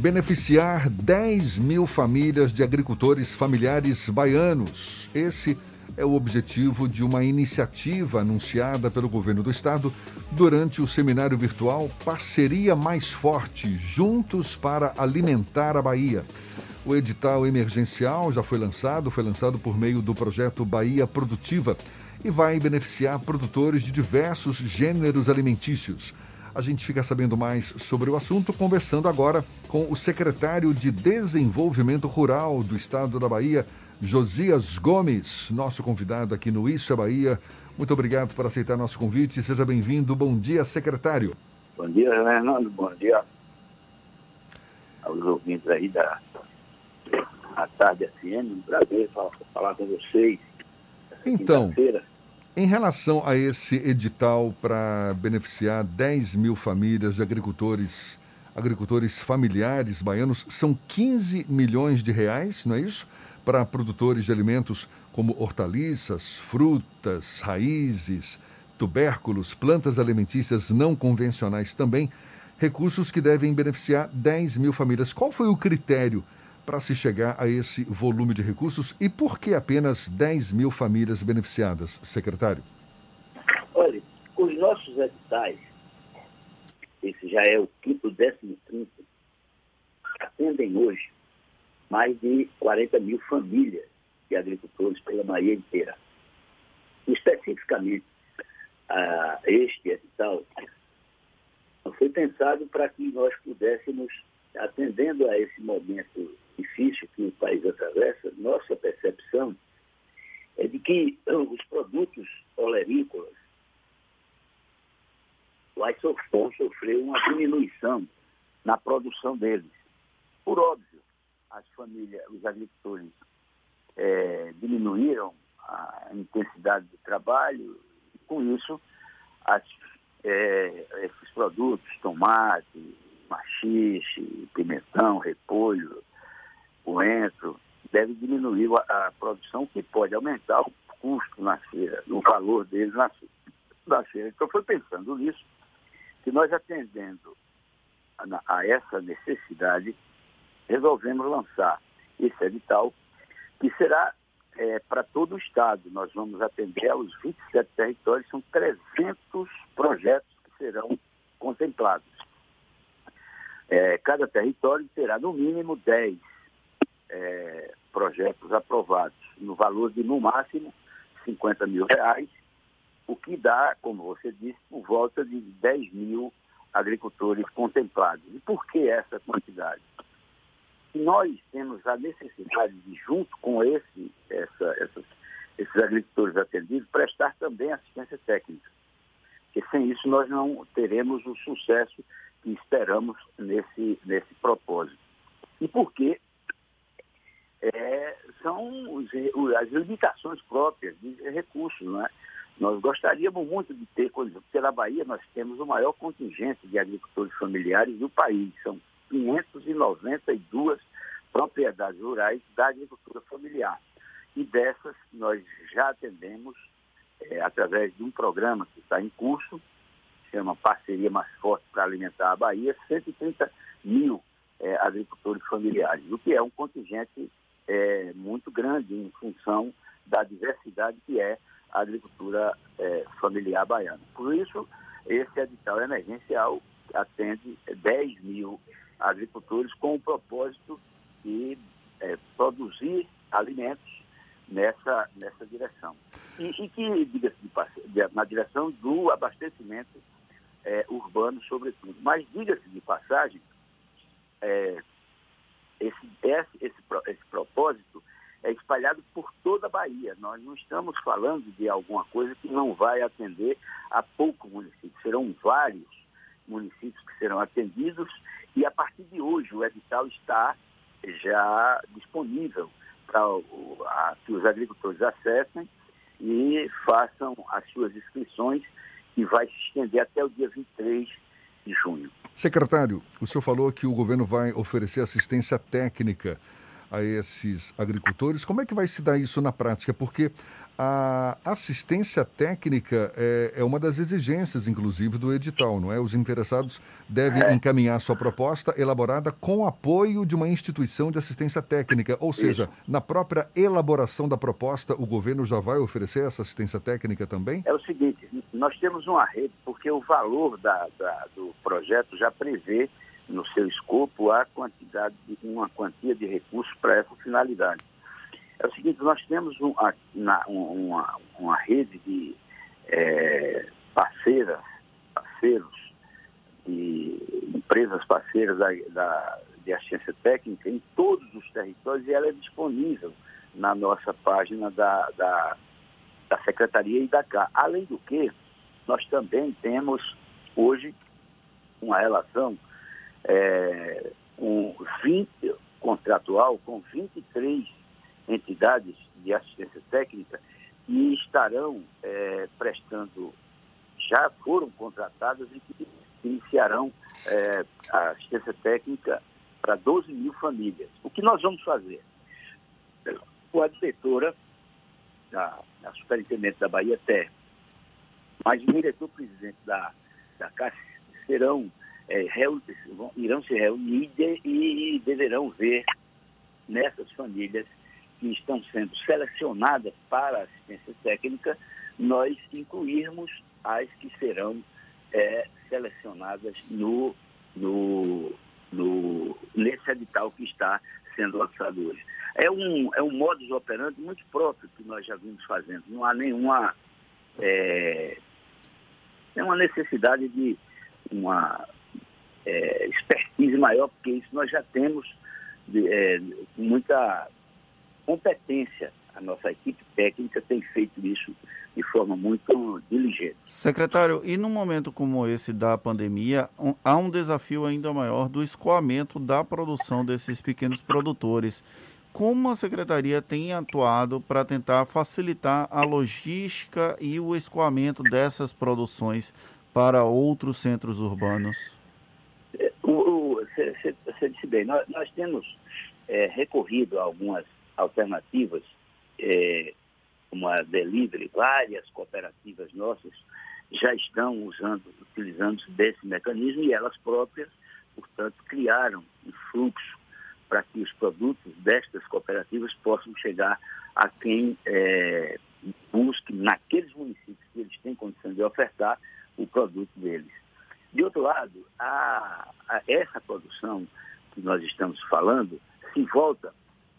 beneficiar 10 mil famílias de agricultores familiares baianos. Esse é o objetivo de uma iniciativa anunciada pelo governo do estado durante o seminário virtual Parceria Mais Forte Juntos para Alimentar a Bahia. O edital emergencial já foi lançado, foi lançado por meio do projeto Bahia Produtiva e vai beneficiar produtores de diversos gêneros alimentícios. A gente fica sabendo mais sobre o assunto conversando agora com o secretário de Desenvolvimento Rural do Estado da Bahia, Josias Gomes, nosso convidado aqui no Isso é Bahia. Muito obrigado por aceitar nosso convite. Seja bem-vindo. Bom dia, secretário. Bom dia, Fernando. Bom dia aos ouvintes aí da a Tarde FM. Um prazer falar, falar com vocês. Então, em relação a esse edital para beneficiar 10 mil famílias de agricultores, agricultores familiares baianos, são 15 milhões de reais, não é isso? para produtores de alimentos como hortaliças, frutas, raízes, tubérculos, plantas alimentícias não convencionais também, recursos que devem beneficiar 10 mil famílias. Qual foi o critério para se chegar a esse volume de recursos e por que apenas 10 mil famílias beneficiadas, secretário? Olha, os nossos editais, esse já é o quinto, décimo quinto, atendem hoje mais de 40 mil famílias de agricultores pela Bahia inteira. Especificamente, uh, este edital foi pensado para que nós pudéssemos, atendendo a esse momento difícil que o país atravessa, nossa percepção é de que os produtos olerícolas vão sofrer uma diminuição na produção deles. Por óbvio, as famílias, os agricultores é, diminuíram a intensidade de trabalho e com isso as, é, esses produtos, tomate, machixe, pimentão, repolho, deve diminuir a, a, produção que pode aumentar o custo na feira, o valor deles na, na feira. Então foi pensando nisso que nós atendendo a, a essa necessidade resolvemos lançar esse edital, que será é, para todo o Estado. Nós vamos atender aos 27 territórios, são 300 projetos que serão contemplados. É, cada território terá, no mínimo, 10 é, projetos aprovados, no valor de, no máximo, 50 mil reais, o que dá, como você disse, por volta de 10 mil agricultores contemplados. E por que essa quantidade? nós temos a necessidade de, junto com esse, essa, essas, esses agricultores atendidos, prestar também assistência técnica. Porque sem isso nós não teremos o sucesso que esperamos nesse, nesse propósito. E por quê? É, são os, as limitações próprias de recursos. Não é? Nós gostaríamos muito de ter, na Bahia nós temos o maior contingente de agricultores familiares do país. São 592 propriedades rurais da agricultura familiar. E dessas nós já atendemos, é, através de um programa que está em curso, chama Parceria Mais Forte para Alimentar a Bahia, 130 mil é, agricultores familiares, o que é um contingente é, muito grande em função da diversidade que é a agricultura é, familiar baiana. Por isso, esse edital emergencial atende 10 mil agricultores com o propósito de é, produzir alimentos nessa, nessa direção. E, e que, diga-se de, na direção do abastecimento é, urbano, sobretudo. Mas, diga-se de passagem, é, esse, esse, esse, esse propósito é espalhado por toda a Bahia. Nós não estamos falando de alguma coisa que não vai atender a pouco município. Serão vários municípios que serão atendidos e a partir de hoje o edital está já disponível para que os agricultores acessem e façam as suas inscrições, que vai se estender até o dia 23 de junho. Secretário, o senhor falou que o governo vai oferecer assistência técnica a esses agricultores. Como é que vai se dar isso na prática? Porque a assistência técnica é, é, uma das exigências, inclusive, do edital, não é? Os interessados devem é. encaminhar sua proposta elaborada com apoio de uma instituição de assistência técnica, ou seja, Isso. na própria elaboração da proposta, o governo já vai oferecer essa assistência técnica também? É o seguinte, nós temos uma rede, porque o valor da, da, do projeto já prevê no seu escopo a quantidade, uma quantia de recursos para essa finalidade. É o seguinte, nós temos um, na, uma, uma rede de é, parceiras, parceiros, de empresas parceiras da, da, de assistência técnica em todos os territórios e ela é disponível na nossa página da, da, da Secretaria e da CA. Além do que, nós também temos hoje uma relação é, com 20, contratual com 23 entidades de assistência técnica e estarão é, prestando, já foram contratadas e que iniciarão é, a assistência técnica para 12 mil famílias. O que nós vamos fazer? Com a diretora, a, a superintendente da Bahia Terra, mas o diretor-presidente da, da Caixa serão, é, irão se reunir e, e deverão ver nessas famílias que estão sendo selecionadas para assistência técnica, nós incluirmos as que serão é, selecionadas no, no, no, nesse edital que está sendo lançado hoje. É um, é um modus operandi muito próprio que nós já vimos fazendo. Não há nenhuma, é, nenhuma necessidade de uma é, expertise maior, porque isso nós já temos de, é, muita competência. A nossa equipe técnica tem feito isso de forma muito diligente. Secretário, e num momento como esse da pandemia, um, há um desafio ainda maior do escoamento da produção desses pequenos produtores. Como a secretaria tem atuado para tentar facilitar a logística e o escoamento dessas produções para outros centros urbanos? Você disse bem, nós, nós temos é, recorrido a algumas alternativas, é, como a Delivery, várias cooperativas nossas já estão usando, utilizando desse mecanismo e elas próprias, portanto, criaram um fluxo para que os produtos destas cooperativas possam chegar a quem é, busque naqueles municípios que eles têm condição de ofertar o produto deles. De outro lado, a, a essa produção que nós estamos falando se volta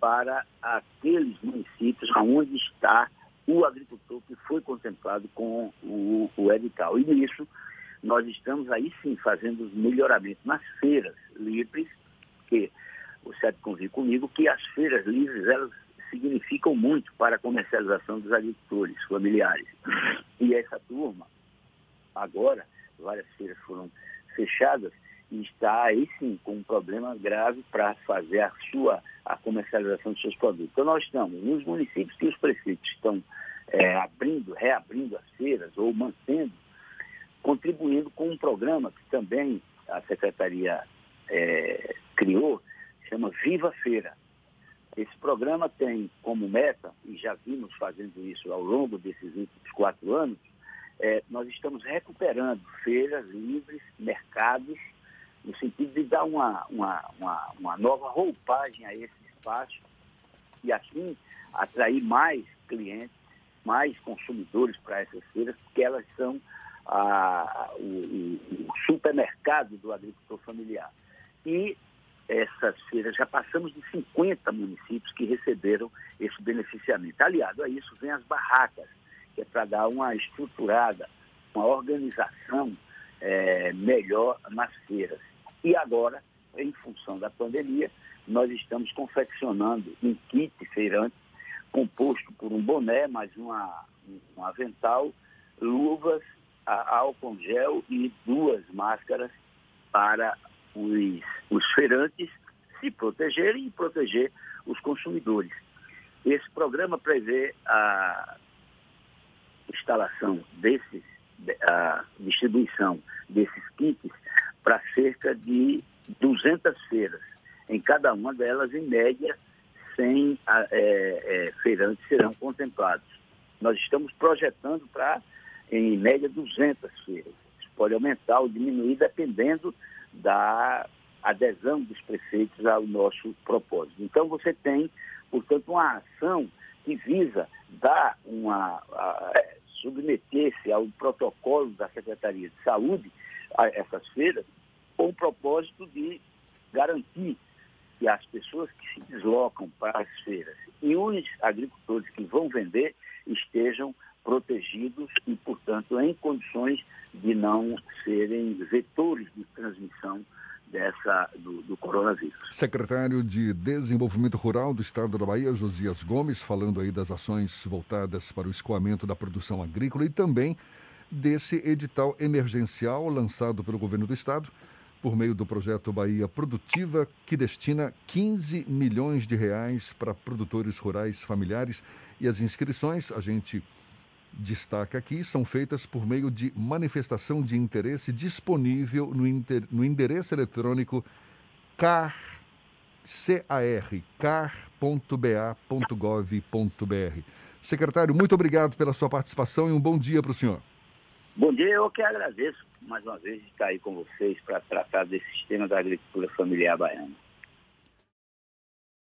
para aqueles municípios onde está o agricultor que foi contemplado com o, o edital. E nisso, nós estamos aí sim fazendo os melhoramentos nas feiras livres, que o Sérgio convive comigo, que as feiras livres, elas significam muito para a comercialização dos agricultores familiares. E essa turma, agora, várias feiras foram fechadas, e está aí sim com um problema grave para fazer a sua a comercialização dos seus produtos. Então nós estamos nos municípios que os prefeitos estão é, abrindo, reabrindo as feiras ou mantendo, contribuindo com um programa que também a secretaria é, criou, chama Viva Feira. Esse programa tem como meta, e já vimos fazendo isso ao longo desses últimos quatro anos, é, nós estamos recuperando feiras livres, mercados no sentido de dar uma, uma, uma, uma nova roupagem a esse espaço e assim atrair mais clientes, mais consumidores para essas feiras, porque elas são a, o, o, supermercado do agricultor familiar. E essas feiras, já passamos de 50 municípios que receberam esse beneficiamento. Aliado a isso, vem as barracas, que é para dar uma estruturada, uma organização é, melhor nas feiras. E agora, em função da pandemia, nós estamos confeccionando um kit feirante composto por um boné, mais uma, um avental, luvas, álcool gel e duas máscaras para os, os feirantes se protegerem e proteger os consumidores. Esse programa prevê a instalação desses, a distribuição desses kits para cerca de 200 feiras. Em cada uma delas, em média, 100 é, é, feirantes serão contemplados. Nós estamos projetando para, em média, 200 feiras. Isso pode aumentar ou diminuir dependendo da adesão dos prefeitos ao nosso propósito. Então, você tem, portanto, uma ação que visa dar uma. submeter-se ao protocolo da Secretaria de Saúde a essas feiras, com o propósito de garantir que as pessoas que se deslocam para as feiras e os agricultores que vão vender estejam protegidos e, portanto, em condições de não serem vetores de transmissão dessa, do, do, coronavírus. Secretário de Desenvolvimento Rural do Estado da Bahia, Josias Gomes, falando aí das ações voltadas para o escoamento da produção agrícola e também desse edital emergencial lançado pelo governo do estado por meio do projeto Bahia Produtiva, que destina 15 milhões de reais para produtores rurais familiares. E as inscrições, a gente destaca aqui, são feitas por meio de manifestação de interesse disponível no, inter, no endereço eletrônico car, car.ba.gov.br. Secretário, muito obrigado pela sua participação e um bom dia para o senhor. Bom dia, eu que agradeço mais uma vez estar aí com vocês para tratar desse sistema da agricultura familiar baiana.